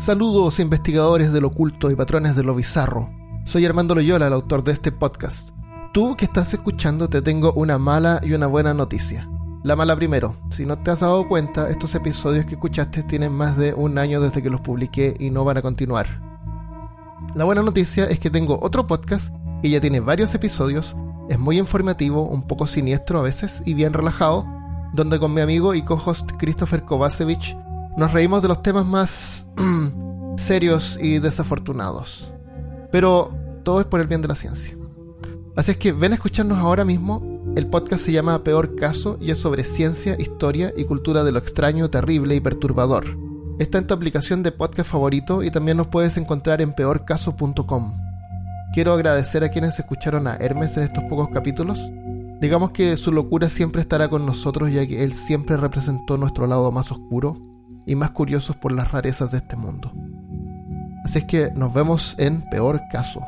Saludos investigadores del oculto y patrones de lo bizarro. Soy Armando Loyola, el autor de este podcast. Tú que estás escuchando te tengo una mala y una buena noticia. La mala primero, si no te has dado cuenta, estos episodios que escuchaste tienen más de un año desde que los publiqué y no van a continuar. La buena noticia es que tengo otro podcast que ya tiene varios episodios, es muy informativo, un poco siniestro a veces y bien relajado, donde con mi amigo y co-host Christopher Kovacevic nos reímos de los temas más serios y desafortunados. Pero todo es por el bien de la ciencia. Así es que ven a escucharnos ahora mismo. El podcast se llama Peor Caso y es sobre ciencia, historia y cultura de lo extraño, terrible y perturbador. Está en tu aplicación de podcast favorito y también nos puedes encontrar en peorcaso.com. Quiero agradecer a quienes escucharon a Hermes en estos pocos capítulos. Digamos que su locura siempre estará con nosotros ya que él siempre representó nuestro lado más oscuro y más curiosos por las rarezas de este mundo. Así es que nos vemos en peor caso.